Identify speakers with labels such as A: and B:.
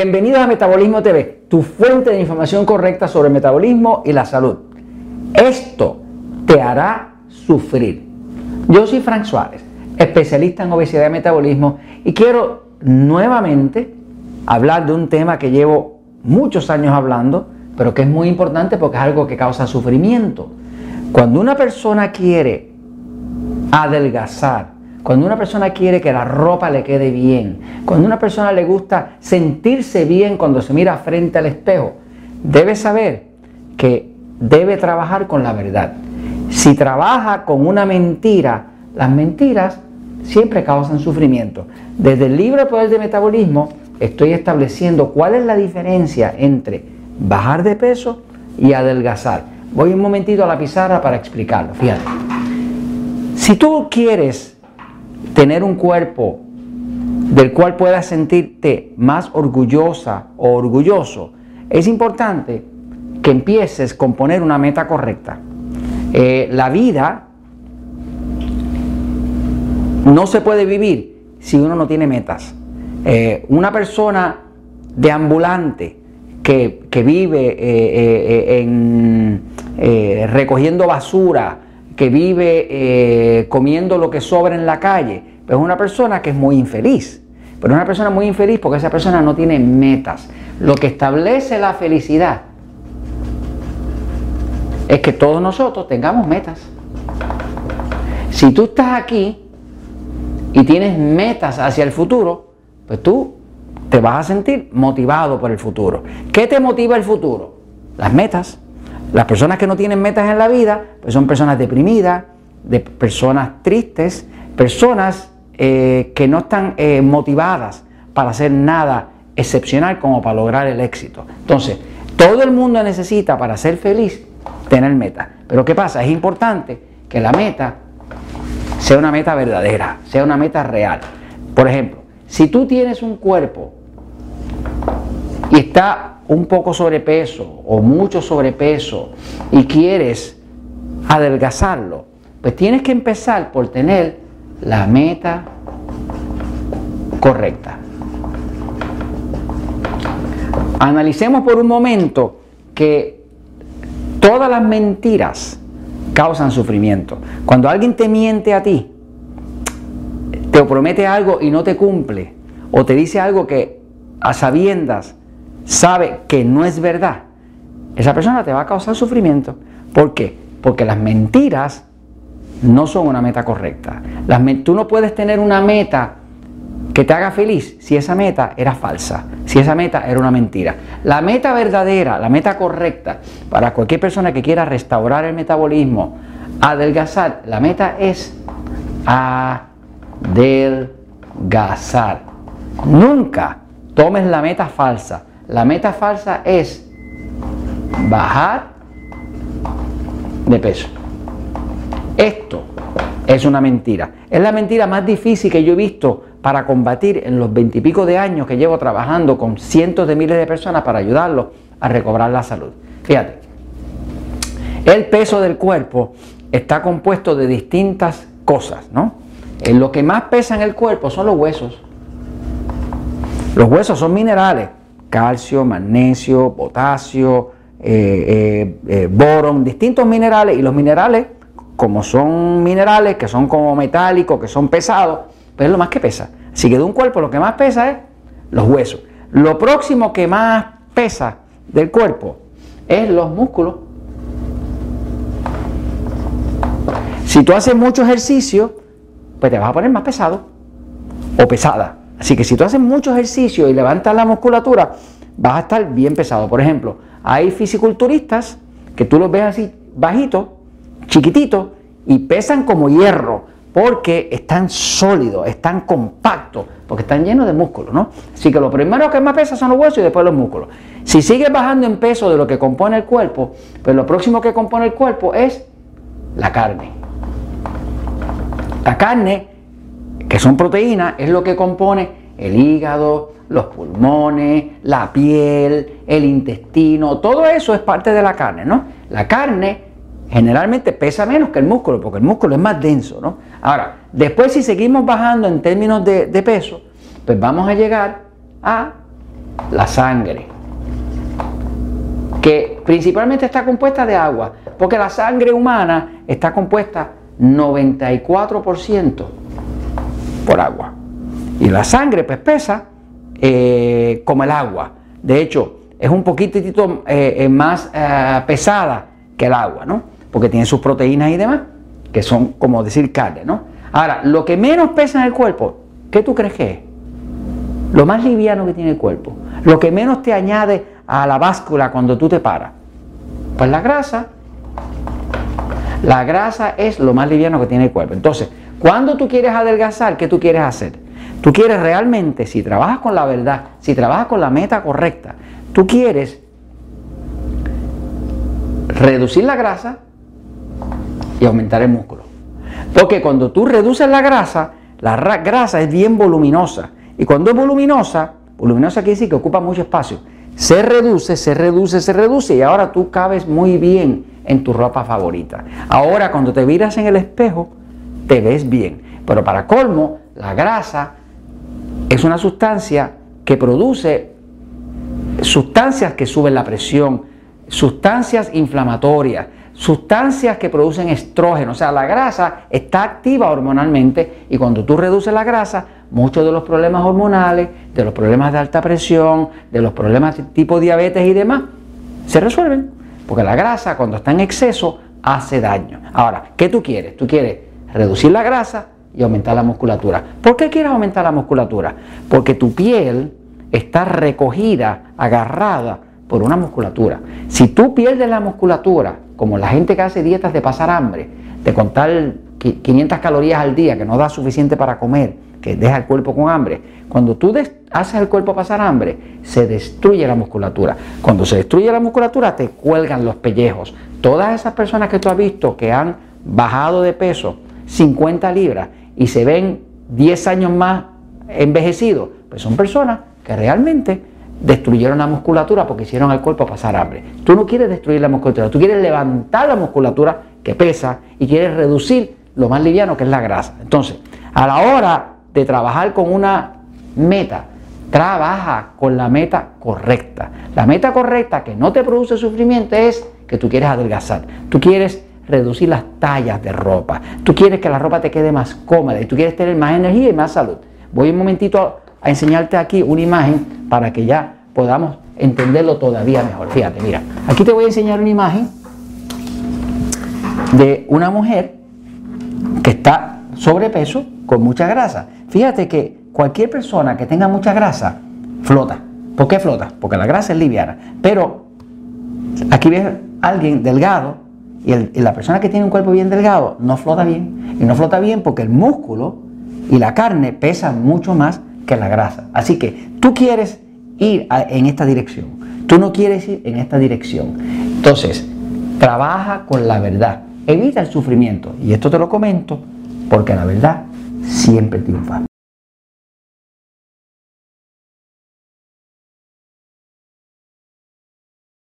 A: Bienvenidos a Metabolismo TV, tu fuente de información correcta sobre el metabolismo y la salud. Esto te hará sufrir. Yo soy Frank Suárez, especialista en obesidad y metabolismo, y quiero nuevamente hablar de un tema que llevo muchos años hablando, pero que es muy importante porque es algo que causa sufrimiento. Cuando una persona quiere adelgazar, cuando una persona quiere que la ropa le quede bien, cuando una persona le gusta sentirse bien cuando se mira frente al espejo, debe saber que debe trabajar con la verdad. Si trabaja con una mentira, las mentiras siempre causan sufrimiento. Desde el libro Poder de Metabolismo estoy estableciendo cuál es la diferencia entre bajar de peso y adelgazar. Voy un momentito a la pizarra para explicarlo. Fíjate. Si tú quieres tener un cuerpo del cual puedas sentirte más orgullosa o orgulloso, es importante que empieces con poner una meta correcta. Eh, la vida no se puede vivir si uno no tiene metas. Eh, una persona de ambulante que, vive eh, en, recogiendo basura, que vive eh, comiendo lo que sobra en la calle, pero es una persona que es muy infeliz. Pero es una persona muy infeliz porque esa persona no tiene metas. Lo que establece la felicidad es que todos nosotros tengamos metas. Si tú estás aquí y tienes metas hacia el futuro, pues tú te vas a sentir motivado por el futuro. ¿Qué te motiva el futuro? Las metas. Las personas que no tienen metas en la vida, pues son personas deprimidas, de personas tristes, personas eh, que no están eh, motivadas para hacer nada excepcional como para lograr el éxito. Entonces, todo el mundo necesita para ser feliz tener meta. Pero ¿qué pasa? Es importante que la meta sea una meta verdadera, sea una meta real. Por ejemplo, si tú tienes un cuerpo un poco sobrepeso o mucho sobrepeso y quieres adelgazarlo, pues tienes que empezar por tener la meta correcta. Analicemos por un momento que todas las mentiras causan sufrimiento. Cuando alguien te miente a ti, te promete algo y no te cumple, o te dice algo que a sabiendas sabe que no es verdad, esa persona te va a causar sufrimiento. ¿Por qué? Porque las mentiras no son una meta correcta. Las, tú no puedes tener una meta que te haga feliz si esa meta era falsa, si esa meta era una mentira. La meta verdadera, la meta correcta para cualquier persona que quiera restaurar el metabolismo, adelgazar, la meta es adelgazar. Nunca tomes la meta falsa. La meta falsa es bajar de peso. Esto es una mentira. Es la mentira más difícil que yo he visto para combatir en los veintipico de años que llevo trabajando con cientos de miles de personas para ayudarlos a recobrar la salud. Fíjate, el peso del cuerpo está compuesto de distintas cosas, ¿no? En lo que más pesa en el cuerpo son los huesos. Los huesos son minerales calcio, magnesio, potasio, eh, eh, eh, boron, distintos minerales y los minerales, como son minerales que son como metálicos, que son pesados, pues es lo más que pesa. Así que de un cuerpo lo que más pesa es los huesos. Lo próximo que más pesa del cuerpo es los músculos. Si tú haces mucho ejercicio, pues te vas a poner más pesado o pesada. Así que si tú haces mucho ejercicio y levantas la musculatura, vas a estar bien pesado. Por ejemplo, hay fisiculturistas que tú los ves así bajitos, chiquititos, y pesan como hierro, porque están sólidos, están compactos, porque están llenos de músculos, ¿no? Así que lo primero que más pesa son los huesos y después los músculos. Si sigues bajando en peso de lo que compone el cuerpo, pues lo próximo que compone el cuerpo es la carne. La carne que son proteínas, es lo que compone el hígado, los pulmones, la piel, el intestino, todo eso es parte de la carne, ¿no? La carne generalmente pesa menos que el músculo, porque el músculo es más denso, ¿no? Ahora, después si seguimos bajando en términos de, peso, pues vamos a llegar a la sangre, que principalmente está compuesta de agua, porque la sangre humana está compuesta 94% por agua. Y la sangre pues pesa eh, como el agua. De hecho, es un poquitito eh, eh, más pesada que el agua, ¿no? Porque tiene sus proteínas y demás, que son como decir carne, ¿no? Ahora, lo que menos pesa en el cuerpo, ¿qué tú crees que es? Lo más liviano que tiene el cuerpo. Lo que menos te añade a la báscula cuando tú te paras. Pues la grasa. La grasa es lo más liviano que tiene el cuerpo. Entonces, cuando tú quieres adelgazar, ¿qué tú quieres hacer? Tú quieres realmente, si trabajas con la verdad, si trabajas con la meta correcta, tú quieres reducir la grasa y aumentar el músculo. Porque cuando tú reduces la grasa, la grasa es bien voluminosa. Y cuando es voluminosa, voluminosa quiere decir que ocupa mucho espacio. Se reduce, se reduce, se reduce y ahora tú cabes muy bien en tu ropa favorita. Ahora cuando te miras en el espejo, te ves bien. Pero para colmo, la grasa es una sustancia que produce sustancias que suben la presión, sustancias inflamatorias, sustancias que producen estrógeno. O sea, la grasa está activa hormonalmente y cuando tú reduces la grasa, muchos de los problemas hormonales, de los problemas de alta presión, de los problemas tipo diabetes y demás, se resuelven. Porque la grasa cuando está en exceso hace daño. Ahora, ¿qué tú quieres? Tú quieres reducir la grasa y aumentar la musculatura. ¿Por qué quieres aumentar la musculatura? Porque tu piel está recogida, agarrada por una musculatura. Si tú pierdes la musculatura, como la gente que hace dietas de pasar hambre, de contar 500 calorías al día, que no da suficiente para comer, que deja el cuerpo con hambre, cuando tú haces el cuerpo pasar hambre, se destruye la musculatura. Cuando se destruye la musculatura, te cuelgan los pellejos. Todas esas personas que tú has visto que han bajado de peso 50 libras y se ven 10 años más envejecidos, pues son personas que realmente destruyeron la musculatura porque hicieron al cuerpo pasar hambre. Tú no quieres destruir la musculatura, tú quieres levantar la musculatura que pesa y quieres reducir lo más liviano que es la grasa. Entonces, a la hora de trabajar con una meta, trabaja con la meta correcta. La meta correcta que no te produce sufrimiento es que tú quieres adelgazar. Tú quieres reducir las tallas de ropa. Tú quieres que la ropa te quede más cómoda y tú quieres tener más energía y más salud. Voy un momentito a enseñarte aquí una imagen para que ya podamos entenderlo todavía mejor. Fíjate, mira, aquí te voy a enseñar una imagen de una mujer que está sobrepeso con mucha grasa. Fíjate que cualquier persona que tenga mucha grasa flota. ¿Por qué flota? Porque la grasa es liviana. Pero aquí ves a alguien delgado y, la persona que tiene un cuerpo bien delgado no flota bien. Y no flota bien porque el músculo y la carne pesan mucho más que la grasa. Así que tú quieres ir en esta dirección. Tú no quieres ir en esta dirección. Entonces, trabaja con la verdad. Evita el sufrimiento. Y esto te lo comento porque la verdad siempre triunfa.